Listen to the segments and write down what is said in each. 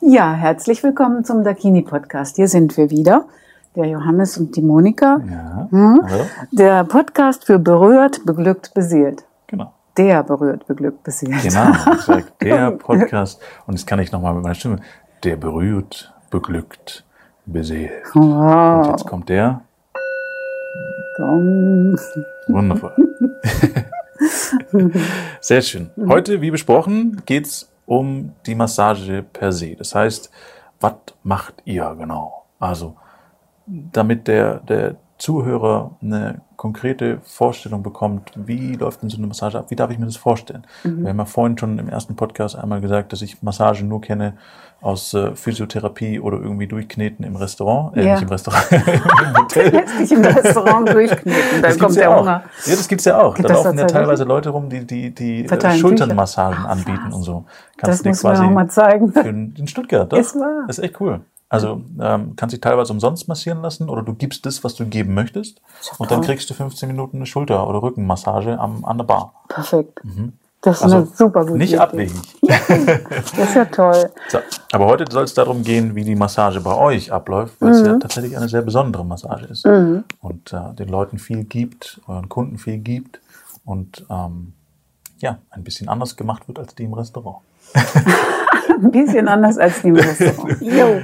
Ja, herzlich willkommen zum Dakini Podcast. Hier sind wir wieder, der Johannes und die Monika. Ja. Hm? Hallo? Der Podcast für berührt, beglückt, beseelt. Genau. Der berührt, beglückt, beseelt. Genau. Ich sag, der Podcast, und das kann ich nochmal mit meiner Stimme, der berührt, beglückt, beseelt. Und Wow. jetzt kommt der. Komm. Wundervoll. Sehr schön. Heute, wie besprochen, geht's um die Massage per se. Das heißt, was macht ihr genau? Also, damit der, der Zuhörer eine konkrete Vorstellung bekommt, wie läuft denn so eine Massage ab? Wie darf ich mir das vorstellen? Wir haben ja vorhin schon im ersten Podcast einmal gesagt, dass ich Massage nur kenne aus äh, Physiotherapie oder irgendwie durchkneten im Restaurant. Äh, Ja. nicht im Restaurant, im Hotel. Lässt dich im Restaurant durchkneten, dann Das kommt der ja auch. Hunger. Ja, das gibt's ja auch. Gibt da das laufen ja teilweise Leute rum, die, die, die äh, Schulternmassagen. Ach, anbieten und so. Das Kannst du dir muss man quasi auch mal zeigen. für in in Stuttgart, doch? Ist wahr. Das ist echt cool. Also ähm, kannst dich teilweise umsonst massieren lassen oder du gibst das, was du geben möchtest und dann kriegst du 15 Minuten eine Schulter- oder Rückenmassage am, an der Bar. Perfekt. Das ist eine Also super gute Nicht Idee. abwegig. Das ist ja toll. So, aber heute soll es darum gehen, wie die Massage bei euch abläuft, weil es ja Mhm. tatsächlich eine sehr besondere Massage ist und äh, den Leuten viel gibt, euren Kunden viel gibt und ähm, ja, ein bisschen anders gemacht wird als die im Restaurant. Ein bisschen anders als die im Restaurant. Jo.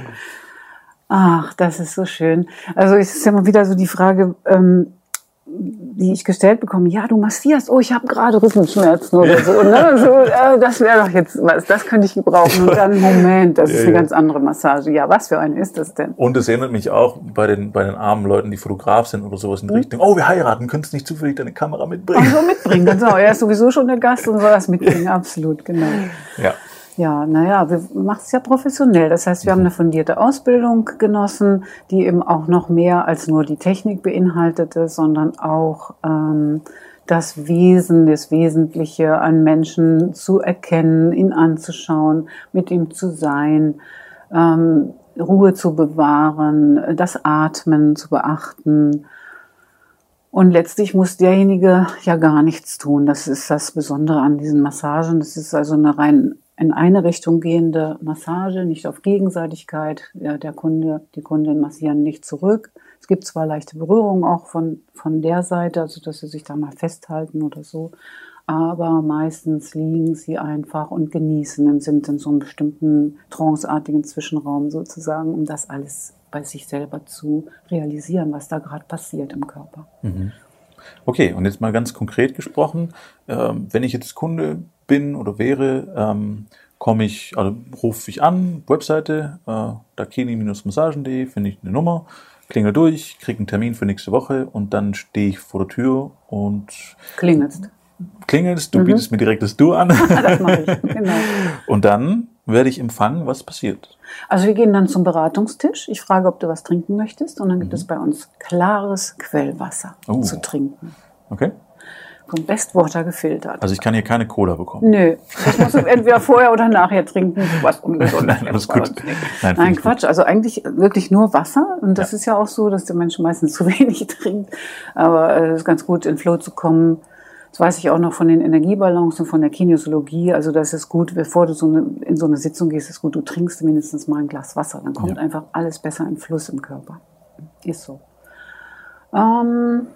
Ach, das ist so schön. Also es ist ja mal wieder so die Frage, ähm, die ich gestellt bekomme, ja, du massierst, oh, ich habe gerade Rückenschmerzen oder so. Ne? so äh, das wäre doch jetzt was, das könnte ich gebrauchen. Und dann, Moment, das ist eine ja. ganz andere Massage. Ja, was für eine ist das denn? Und es erinnert mich auch bei den, bei den armen Leuten, die Fotograf sind oder sowas in die Richtung, oh, wir heiraten, könntest du nicht zufällig deine Kamera mitbringen? So mitbringen, genau. Er ist sowieso schon der Gast und soll das mitbringen, absolut, genau. Ja. Ja, naja, wir machen es ja professionell. Das heißt, wir haben eine fundierte Ausbildung genossen, die eben auch noch mehr als nur die Technik beinhaltete, sondern auch ähm, das Wesen, das Wesentliche an Menschen zu erkennen, ihn anzuschauen, mit ihm zu sein, ähm, Ruhe zu bewahren, das Atmen zu beachten. Und letztlich muss derjenige ja gar nichts tun. Das ist das Besondere an diesen Massagen. Das ist also eine rein in eine Richtung gehende Massage, nicht auf Gegenseitigkeit. Ja, der Kunde, die Kundin massieren nicht zurück. Es gibt zwar leichte Berührungen auch von, von der Seite, also dass sie sich da mal festhalten oder so, aber meistens liegen sie einfach und genießen und sind in so einem bestimmten tranceartigen Zwischenraum sozusagen, um das alles bei sich selber zu realisieren, was da gerade passiert im Körper. Okay, und jetzt mal ganz konkret gesprochen, ähm, wenn ich jetzt Kunde bin oder wäre, ähm, komme ich, also rufe ich an, Webseite, äh, dakini-massagen.de, finde ich eine Nummer, klingel durch, kriege einen Termin für nächste Woche und dann stehe ich vor der Tür und Klingelst. klingelst, du bietest mir direkt das Du an Das mache ich, genau. und dann werde ich empfangen, was passiert. Also wir gehen dann zum Beratungstisch. Ich frage, ob du was trinken möchtest. Und dann gibt es bei uns klares Quellwasser Oh. zu trinken. Okay? Vom Bestwater gefiltert. Also ich kann hier keine Cola bekommen. Nö, das musst du entweder vorher oder nachher trinken. Was ungesundes. Nein, alles gut. Nein, Nein, ich Quatsch. Also eigentlich wirklich nur Wasser. Und das ist ja auch so, dass der Mensch meistens zu wenig trinkt. Aber äh, es ist ganz gut, in Flow zu kommen. Das weiß ich auch noch von den Energieballons und von der Kinesiologie. Also das ist gut, bevor du so eine, in so eine Sitzung gehst, ist gut, du trinkst mindestens mal ein Glas Wasser. Dann kommt Ja. einfach alles besser in Fluss im Körper. Ist so. Ähm,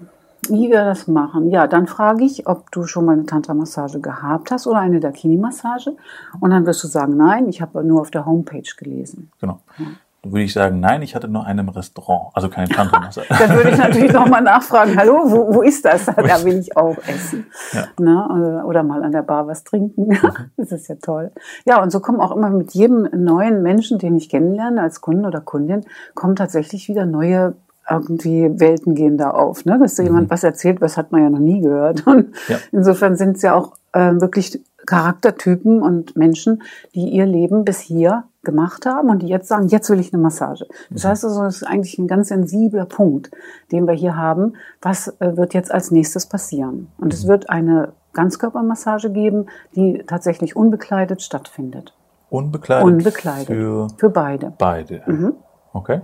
wie wir das machen? Ja, dann frage ich, ob du schon mal eine Tantra-Massage gehabt hast oder eine Dakini-Massage. Und dann wirst du sagen, nein, ich habe nur auf der Homepage gelesen. Genau. Dann würde ich sagen, nein, ich hatte nur einen im Restaurant, also keine Tantra-Massage. Dann würde ich natürlich nochmal nachfragen, hallo, wo, wo ist das? Da will ich auch essen. Ja. Na, oder- oder mal an der Bar was trinken. Das ist ja toll. Ja, und so kommen auch immer mit jedem neuen Menschen, den ich kennenlerne, als Kunden oder Kundin, kommen tatsächlich wieder neue irgendwie Welten gehen da auf. Ne? Dass da jemand was erzählt, was hat man ja noch nie gehört. Und Ja. insofern sind es ja auch äh, wirklich Charaktertypen und Menschen, die ihr Leben bis hier gemacht haben und die jetzt sagen, jetzt will ich eine Massage. Das heißt also, es ist eigentlich ein ganz sensibler Punkt, den wir hier haben. Was äh, wird jetzt als nächstes passieren? Und es wird eine Ganzkörpermassage geben, die tatsächlich unbekleidet stattfindet. Unbekleidet. Unbekleidet. Für Für beide. beide. Mhm. Okay.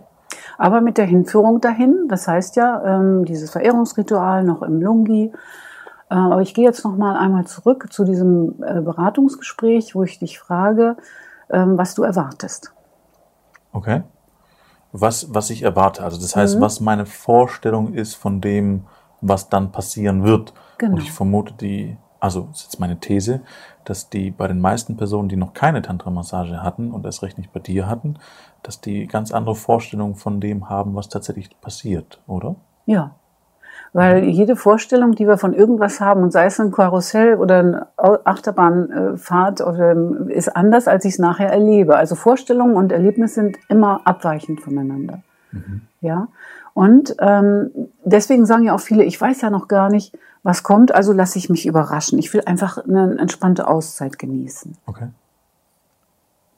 Aber mit der Hinführung dahin, das heißt ja, ähm, dieses Verehrungsritual noch im Lungi. Äh, aber ich gehe jetzt noch mal einmal zurück zu diesem äh, Beratungsgespräch, wo ich dich frage, was du erwartest. Okay. Was, was ich erwarte, also das heißt, mhm. was meine Vorstellung ist von dem, was dann passieren wird. Genau. Und ich vermute, die, also das ist jetzt meine These, dass die bei den meisten Personen, die noch keine Tantra-Massage hatten und erst recht nicht bei dir hatten, dass die ganz andere Vorstellungen von dem haben, was tatsächlich passiert, oder? Ja. Weil jede Vorstellung, die wir von irgendwas haben, und sei es ein Karussell oder eine Achterbahnfahrt, ist anders, als ich es nachher erlebe. Also Vorstellungen und Erlebnisse sind immer abweichend voneinander. Mhm. Ja. Und ähm, deswegen sagen ja auch viele, ich weiß ja noch gar nicht, was kommt, also lasse ich mich überraschen. Ich will einfach eine entspannte Auszeit genießen. Okay.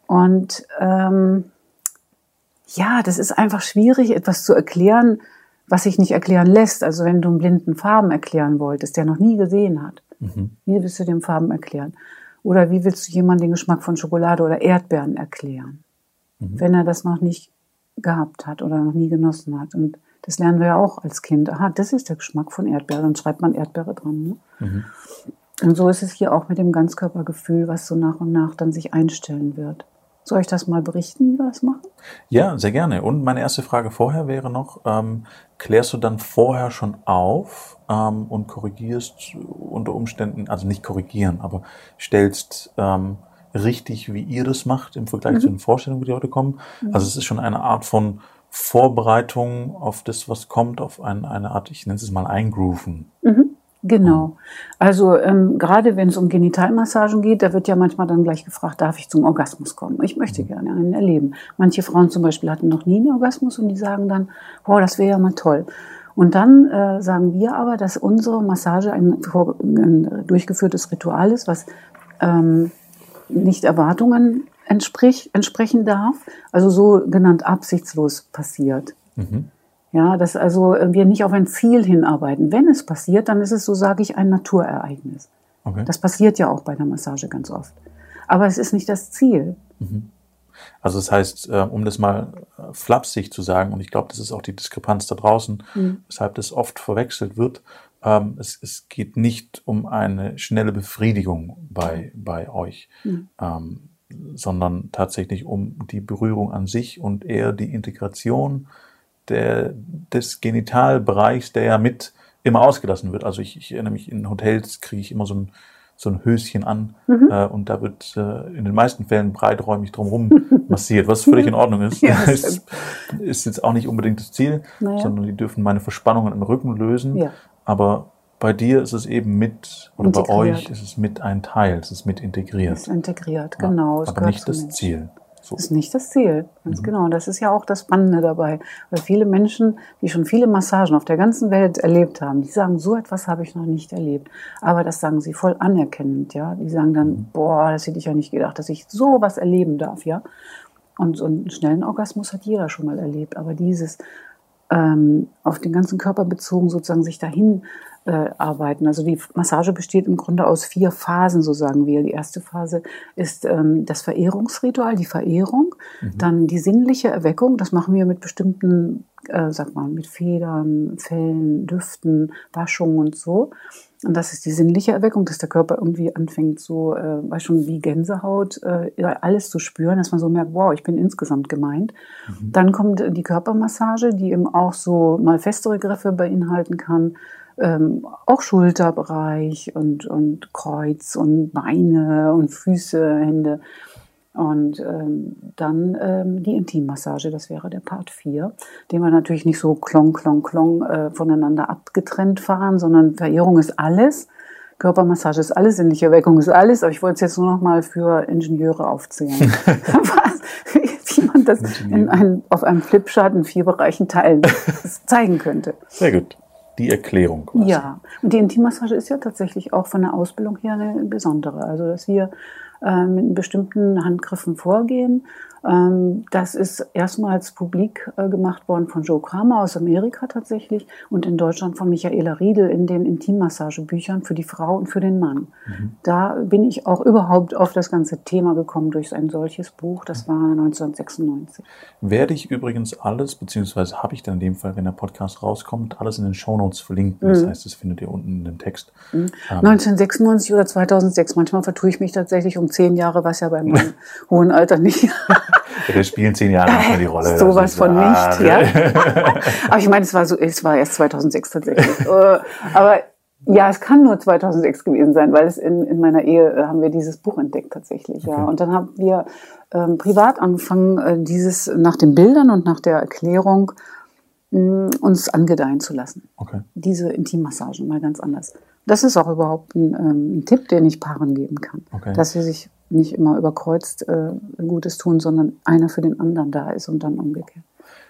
Und ähm, ja, das ist einfach schwierig, etwas zu erklären, was sich nicht erklären lässt. Also wenn du einen blinden Farben erklären wolltest, der noch nie gesehen hat, mhm. wie willst du dem Farben erklären? Oder wie willst du jemandem den Geschmack von Schokolade oder Erdbeeren erklären, mhm. wenn er das noch nicht gehabt hat oder noch nie genossen hat? Und das lernen wir ja auch als Kind. Aha, das ist der Geschmack von Erdbeere. Dann schreibt man Erdbeere dran. Ne? Mhm. Und so ist es hier auch mit dem Ganzkörpergefühl, was so nach und nach dann sich einstellen wird. Soll ich das mal berichten, wie wir das machen? Ja, sehr gerne. Und meine erste Frage vorher wäre noch, ähm, klärst du dann vorher schon auf ähm, und korrigierst unter Umständen, also nicht korrigieren, aber stellst ähm, richtig, wie ihr das macht im Vergleich mhm. zu den Vorstellungen, die heute kommen? Mhm. Also es ist schon eine Art von Vorbereitung auf das, was kommt, auf ein, eine Art, ich nenne es mal Eingrooven. Mhm, genau. Also ähm, gerade wenn es um Genitalmassagen geht, da wird ja manchmal dann gleich gefragt, darf ich zum Orgasmus kommen? Ich möchte mhm. gerne einen erleben. Manche Frauen zum Beispiel hatten noch nie einen Orgasmus und die sagen dann, boah, das wäre ja mal toll. Und dann äh, sagen wir aber, dass unsere Massage ein, ein durchgeführtes Ritual ist, was ähm, nicht Erwartungen entsprich, entsprechen darf, also so genannt absichtslos passiert. Mhm. Ja, dass also wir nicht auf ein Ziel hinarbeiten. Wenn es passiert, dann ist es, so sage ich, ein Naturereignis. Okay. Das passiert ja auch bei der Massage ganz oft. Aber es ist nicht das Ziel. Mhm. Also das heißt, äh, um das mal äh, flapsig zu sagen, und ich glaube, das ist auch die Diskrepanz da draußen, mhm. weshalb das oft verwechselt wird, ähm, es, es geht nicht um eine schnelle Befriedigung bei, bei euch. Mhm. Ähm, sondern tatsächlich um die Berührung an sich und eher die Integration der, des Genitalbereichs, der ja mit immer ausgelassen wird. Also ich, ich erinnere mich, in Hotels kriege ich immer so ein, so ein Höschen an mhm. äh, und da wird äh, in den meisten Fällen breiträumig drumherum massiert, was völlig in Ordnung ist. ja, ist, ist jetzt auch nicht unbedingt das Ziel, naja. sondern die dürfen meine Verspannungen im Rücken lösen. Ja. Aber bei dir ist es eben mit, oder integriert. bei euch ist es mit ein Teil, es ist mit integriert. Es ist integriert, genau. Ja, aber nicht das Ziel. So. Das ist nicht das Ziel, ganz mhm. genau. Das ist ja auch das Spannende dabei. Weil viele Menschen, die schon viele Massagen auf der ganzen Welt erlebt haben, die sagen, so etwas habe ich noch nicht erlebt. Aber das sagen sie voll anerkennend, ja. Die sagen dann, mhm. boah, das hätte ich ja nicht gedacht, dass ich so was erleben darf, ja. Und so einen schnellen Orgasmus hat jeder schon mal erlebt. Aber dieses ähm, auf den ganzen Körper bezogen sozusagen sich dahin äh, arbeiten. Also die Massage besteht im Grunde aus vier Phasen, so sagen wir. Die erste Phase ist ähm, das Verehrungsritual, die Verehrung, mhm. dann die sinnliche Erweckung. Das machen wir mit bestimmten, äh, sag mal, mit Federn, Fellen, Düften, Waschungen und so. Und das ist die sinnliche Erweckung, dass der Körper irgendwie anfängt, so, äh, weiß schon, wie Gänsehaut, äh, alles zu spüren, dass man so merkt, wow, ich bin insgesamt gemeint. Mhm. Dann kommt die Körpermassage, die eben auch so mal festere Griffe beinhalten kann ähm, auch Schulterbereich und, und Kreuz und Beine und Füße, Hände. Und ähm, dann ähm, die Intimmassage, das wäre der Part 4, den wir natürlich nicht so klong, klong, klong äh, voneinander abgetrennt fahren, sondern Verehrung ist alles, Körpermassage ist alles, sinnliche Erweckung ist alles, aber ich wollte es jetzt nur noch mal für Ingenieure aufzählen. Was, wie man das in ein, auf einem Flipchart in vier Bereichen teilen zeigen könnte. Sehr gut die Erklärung. Quasi. Ja, und die Intimmassage ist ja tatsächlich auch von der Ausbildung her eine besondere. Also, dass wir mit bestimmten Handgriffen vorgehen, ähm, das ist erstmals publik äh, gemacht worden von Joe Kramer aus Amerika tatsächlich und in Deutschland von Michaela Riedel in den Intimmassagebüchern für die Frau und für den Mann. Mhm. Da bin ich auch überhaupt auf das ganze Thema gekommen durch ein solches Buch. Das war 1996. Werde ich übrigens alles, beziehungsweise habe ich dann in dem Fall, wenn der Podcast rauskommt, alles in den Shownotes verlinken. Das mhm. heißt, das findet ihr unten in dem Text. Mhm. Ähm, 1996 oder 2006. Manchmal vertue ich mich tatsächlich um zehn Jahre, was ja bei meinem hohen Alter nicht Wir spielen zehn Jahre nicht mehr die Rolle. Sowas von nicht, ja. Aber ich meine, es war so, es war erst 2006 tatsächlich. Äh, aber ja, es kann nur 2006 gewesen sein, weil es in, in meiner Ehe äh, haben wir dieses Buch entdeckt tatsächlich. Okay. Ja, und dann haben wir ähm, privat angefangen, äh, dieses nach den Bildern und nach der Erklärung mh, uns angedeihen zu lassen. Okay. Diese Intimmassagen mal ganz anders. Das ist auch überhaupt ein, ähm, ein Tipp, den ich Paaren geben kann, Okay. dass sie sich nicht immer überkreuzt äh, Gutes tun, sondern einer für den anderen da ist und dann umgekehrt.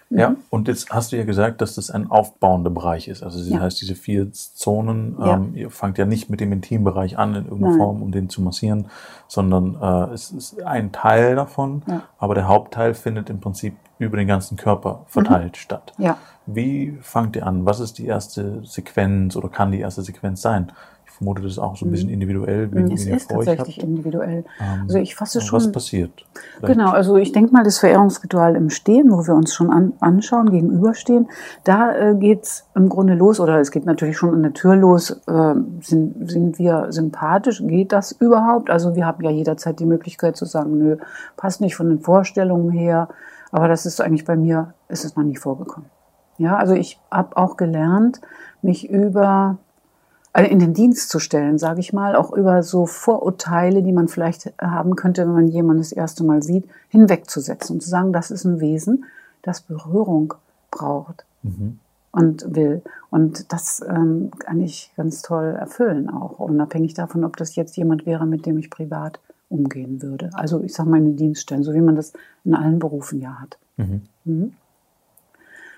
Ja, und jetzt hast du ja gesagt, dass das ein aufbauender Bereich ist. Also das Ja. heißt, diese vier Zonen, Ja. ähm, ihr fangt ja nicht mit dem Intimbereich an in irgendeiner Nein. Form, um den zu massieren, sondern äh, es ist ein Teil davon, Ja. aber der Hauptteil findet im Prinzip über den ganzen Körper verteilt Mhm. statt. Ja. Wie fangt ihr an? Was ist die erste Sequenz oder kann die erste Sequenz sein? Vermute, das ist auch so ein bisschen individuell, wie, Mhm. Es wie ihr ist tatsächlich individuell. Ähm, Also ich fasse Was schon. passiert? Vielleicht- Genau, also ich denke mal, das Verehrungsritual im Stehen, wo wir uns schon an, anschauen, gegenüberstehen, da äh, geht's im Grunde los, oder es geht natürlich schon an der Tür los, äh, sind, sind wir sympathisch, geht das überhaupt? Also wir haben ja jederzeit die Möglichkeit zu sagen, nö, passt nicht von den Vorstellungen her, aber das ist eigentlich bei mir, ist es noch nie vorgekommen. Ja, also ich habe auch gelernt, mich über in den Dienst zu stellen, sage ich mal, auch über so Vorurteile, die man vielleicht haben könnte, wenn man jemanden das erste Mal sieht, hinwegzusetzen und zu sagen, das ist ein Wesen, das Berührung braucht Mhm. und will. Und das ähm, kann ich ganz toll erfüllen, auch unabhängig davon, ob das jetzt jemand wäre, mit dem ich privat umgehen würde. Also ich sage mal in den Dienst stellen, so wie man das in allen Berufen ja hat. Mhm. Mhm.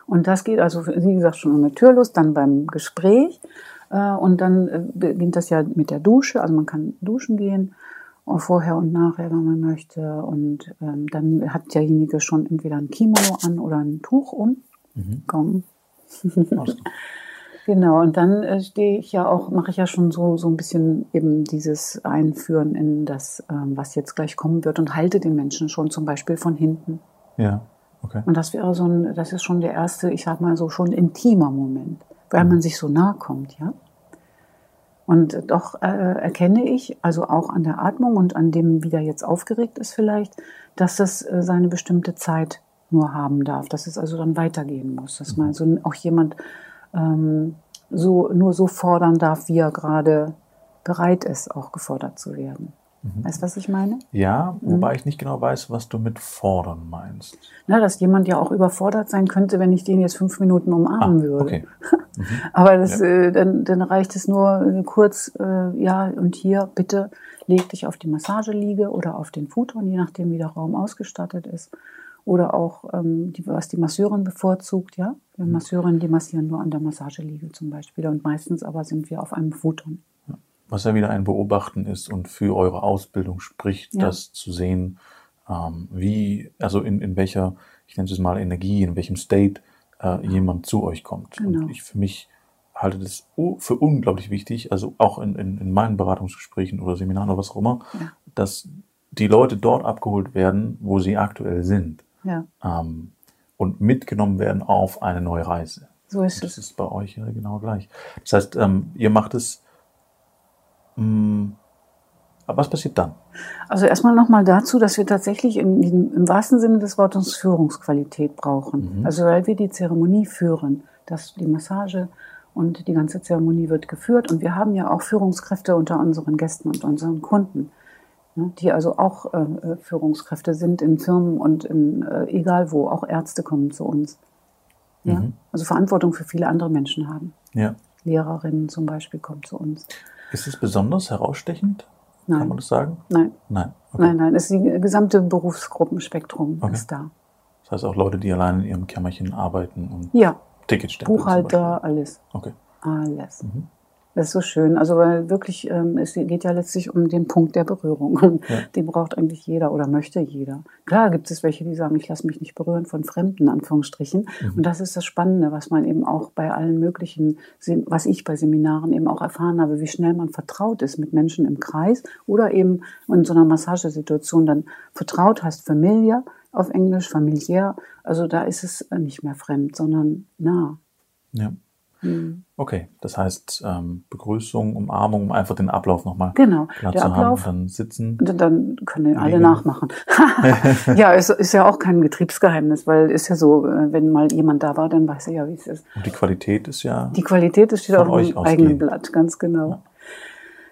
Und das geht also, wie gesagt, schon an der Tür los, dann beim Gespräch. Äh, und dann äh, beginnt das ja mit der Dusche. Also man kann duschen gehen, äh, vorher und nachher, wenn man möchte. Und ähm, dann hat derjenige schon entweder ein Kimono an oder ein Tuch um. Mhm. Komm. Genau, und dann stehe ich ja auch, mache ich ja schon so, so ein bisschen eben dieses Einführen in das, ähm, was jetzt gleich kommen wird und halte den Menschen schon zum Beispiel von hinten. Ja, okay. Und das wäre so ein, das ist schon der erste, ich sag mal so schon intimer Moment, weil man sich so nahe kommt, ja. Und doch äh, erkenne ich, also auch an der Atmung und an dem, wie der jetzt aufgeregt ist vielleicht, dass das äh, seine bestimmte Zeit nur haben darf, dass es also dann weitergehen muss, dass man so auch jemand ähm, so nur so fordern darf, wie er gerade bereit ist, auch gefordert zu werden. Weißt du, was ich meine? Ja, Mhm. wobei ich nicht genau weiß, was du mit fordern meinst. Na, dass jemand ja auch überfordert sein könnte, wenn ich den jetzt fünf Minuten umarmen würde. Ah, okay. Aber das, äh, dann, dann reicht es nur äh, kurz, äh, ja, und hier bitte leg dich auf die Massageliege oder auf den Futon, je nachdem, wie der Raum ausgestattet ist. Oder auch, ähm, die, was die Masseurin bevorzugt, ja. Wir Masseurinnen, die massieren nur an der Massageliege zum Beispiel. Und meistens aber sind wir auf einem Futon. Was ja wieder ein Beobachten ist und für eure Ausbildung spricht, Ja. das zu sehen, ähm, wie, also in, in welcher, ich nenne es mal Energie, in welchem State äh, jemand zu euch kommt. Genau. Und ich für mich halte das für unglaublich wichtig, also auch in, in, in meinen Beratungsgesprächen oder Seminaren oder was auch immer, Ja. dass die Leute dort abgeholt werden, wo sie aktuell sind Ja, ähm, und mitgenommen werden auf eine neue Reise. so ist Das es. ist bei euch ja genau gleich. Das heißt, ähm, ihr macht es. Mh, aber was passiert dann? Also erstmal nochmal dazu, dass wir tatsächlich in, in, im wahrsten Sinne des Wortes Führungsqualität brauchen. Mhm. Also weil wir die Zeremonie führen, dass die Massage und die ganze Zeremonie wird geführt. Und wir haben ja auch Führungskräfte unter unseren Gästen und unseren Kunden, ne, die also auch äh, Führungskräfte sind in Firmen und in, äh, egal wo, auch Ärzte kommen zu uns. Ja? Mhm. Also Verantwortung für viele andere Menschen haben. Ja. Lehrerinnen zum Beispiel kommen zu uns. Ist es besonders herausstechend? Kann man Nein, das sagen? nein, Nein. Okay. nein, nein. Es ist die gesamte Berufsgruppenspektrum Okay. ist da. Das heißt auch Leute, die allein in ihrem Kämmerchen arbeiten und Ja, Tickets zum Buchhalter, alles. Okay. Alles. Mhm. Das ist so schön. Also weil wirklich, ähm, es geht ja letztlich um den Punkt der Berührung. Und Ja. den braucht eigentlich jeder oder möchte jeder. Klar gibt es welche, die sagen, ich lasse mich nicht berühren von Fremden, Anführungsstrichen. Mhm. Und das ist das Spannende, was man eben auch bei allen möglichen, was ich bei Seminaren eben auch erfahren habe, wie schnell man vertraut ist mit Menschen im Kreis oder eben in so einer Massagesituation dann vertraut heißt familiar auf Englisch, familiär. Also da ist es nicht mehr fremd, sondern nah. Ja. Mhm. Okay, das heißt ähm, Begrüßung, Umarmung, um einfach den Ablauf nochmal Genau, klar der zu Ablauf. haben, dann sitzen. Und Dann können alle Liegen. nachmachen. ja, es ist ja auch kein Getriebsgeheimnis, weil ist ja so, äh, wenn mal jemand da war, dann weiß er ja, wie es ist. Und die Qualität ist ja Die Qualität steht auf dem eigenen Blatt, ganz genau.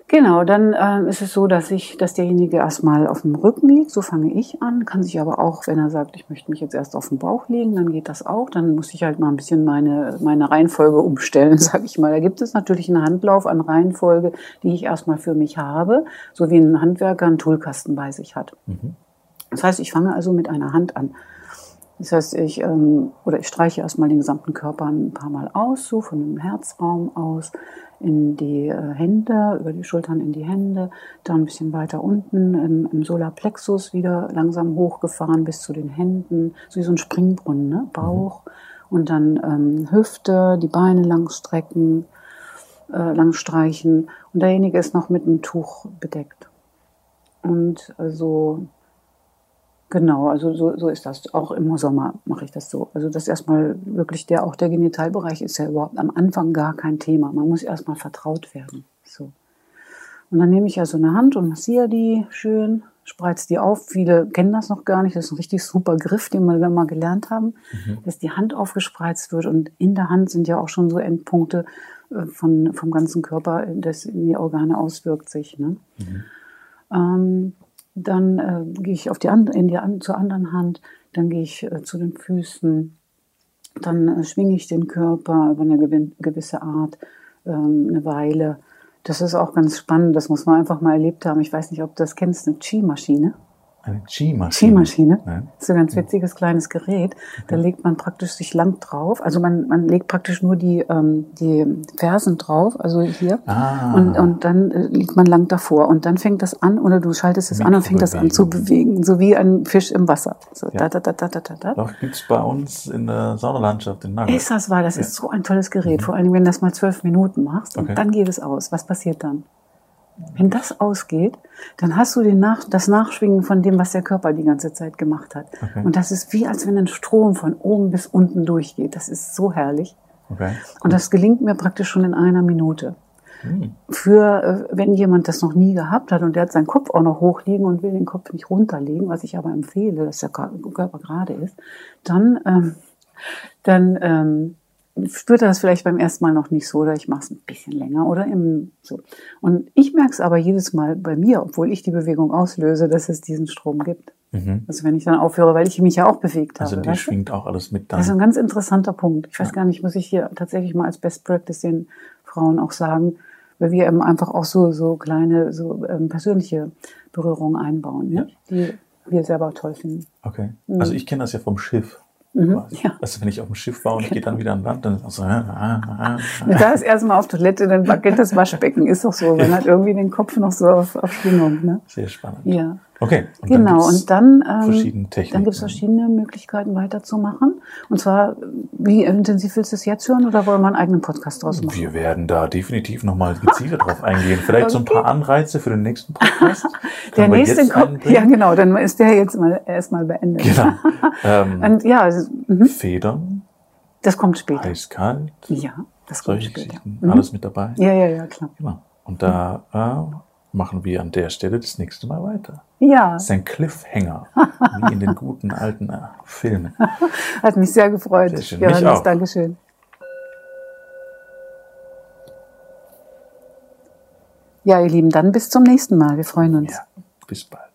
Genau, dann ähm, ist es so, dass ich, dass derjenige erstmal auf dem Rücken liegt, so fange ich an, kann sich aber auch, wenn er sagt, ich möchte mich jetzt erst auf den Bauch legen, dann geht das auch. Dann muss ich halt mal ein bisschen meine, meine Reihenfolge umstellen, sage ich mal. Da gibt es natürlich einen Handlauf an Reihenfolge, die ich erstmal für mich habe, so wie ein Handwerker einen Toolkasten bei sich hat. Das heißt, ich fange also mit einer Hand an. Das heißt, ich, ähm, oder ich streiche erstmal den gesamten Körper ein paar Mal aus, so von dem Herzraum aus in die äh, Hände, über die Schultern in die Hände, dann ein bisschen weiter unten im, im Solarplexus wieder langsam hochgefahren bis zu den Händen, so wie so ein Springbrunnen, ne? Bauch und dann ähm, Hüfte, die Beine lang strecken, äh, lang streichen und derjenige ist noch mit einem Tuch bedeckt. Und also Genau, also so, so ist das. Auch im Sommer mache ich das so. Also das erstmal wirklich der, auch der Genitalbereich ist ja überhaupt am Anfang gar kein Thema. Man muss erstmal vertraut werden. So. Und dann nehme ich also eine Hand und massiere die schön, spreiz die auf. Viele kennen das noch gar nicht. Das ist ein richtig super Griff, den wir mal gelernt haben, dass die Hand aufgespreizt wird. Und in der Hand sind ja auch schon so Endpunkte äh, von, vom ganzen Körper, das in die Organe auswirkt sich. Ne? Ähm, dann äh, gehe ich auf die an, in die an, zur anderen Hand, dann gehe ich äh, zu den Füßen, dann äh, schwinge ich den Körper über eine gewin- gewisse Art ähm, eine Weile. Das ist auch ganz spannend, das muss man einfach mal erlebt haben. Ich weiß nicht, ob du das kennst, eine Chi-Maschine. Eine Chi-Maschine. Chi-Maschine. Nein. Das ist ein ganz witziges kleines Gerät. Da legt man praktisch sich lang drauf. Also man, man legt praktisch nur die, ähm, die Fersen drauf, also hier. Ah. Und, und dann äh, liegt man lang davor. Und dann fängt das an, oder du schaltest es an und fängt das an zu bewegen, so wie ein Fisch im Wasser. So, Ja. da, da, da, da, da, da. Doch, gibt's bei uns in der Saunalandschaft in Nagel. Ist das wahr? Das ist so ein tolles Gerät. Vor allem, wenn du das mal zwölf Minuten machst Okay. und dann geht es aus. Was passiert dann? Wenn das ausgeht, dann hast du den Nach das Nachschwingen von dem, was der Körper die ganze Zeit gemacht hat. Okay. Und das ist wie, als wenn ein Strom von oben bis unten durchgeht. Das ist so herrlich. Okay. Und das gelingt mir praktisch schon in einer Minute. Hm. Für, äh, wenn jemand das noch nie gehabt hat und der hat seinen Kopf auch noch hochliegen und will den Kopf nicht runterlegen, was ich aber empfehle, dass der Körper gerade ist, dann, ähm, dann ähm, spürt er das vielleicht beim ersten Mal noch nicht so oder ich mache es ein bisschen länger oder im, so. Und ich merke es aber jedes Mal bei mir, obwohl ich die Bewegung auslöse, dass es diesen Strom gibt. Mhm. Also wenn ich dann aufhöre, weil ich mich ja auch bewegt habe. Also die weißt du? schwingt auch alles mit Das ist dann. ein ganz interessanter Punkt. Ich weiß gar nicht, muss ich hier tatsächlich mal als Best Practice den Frauen auch sagen, weil wir eben einfach auch so, so kleine, so ähm, persönliche Berührungen einbauen, ne? die wir selber toll finden. Okay. Also ich kenne das ja vom Schiff. Mhm, ja. Also wenn ich auf dem Schiff war und ich gehe dann wieder an Land, dann ist so, ah, ah, ah, ah. Da ist erstmal auf Toilette, dann wackelt das Waschbecken. Ist doch so. Man hat irgendwie den Kopf noch so auf, auf Schwingung. Ne? sehr spannend. Ja. Okay. Und Genau, gibt's und dann, ähm, dann gibt es verschiedene Möglichkeiten weiterzumachen. Und zwar, wie intensiv willst du es jetzt hören oder wollen wir einen eigenen Podcast draus machen? Wir werden da definitiv nochmal gezielter drauf eingehen. Vielleicht so ein paar Anreize für den nächsten Podcast. Der nächste kommt, ja genau, dann ist der jetzt mal erstmal beendet. Genau. Ähm, Und ja, also, Federn, das kommt später. eiskalt, Ja, das kommt solche später. Mhm. alles mit dabei. Ja, ja, ja, klar. Genau. Und da äh, machen wir an der Stelle das nächste Mal weiter. Ja, Das ist ein Cliffhanger, wie in den guten alten äh, Filmen. hat mich sehr gefreut. Sehr schön. Johannes, Mich auch. Dankeschön. Ja, ihr Lieben, dann bis zum nächsten Mal. Wir freuen uns. Ja, bis bald.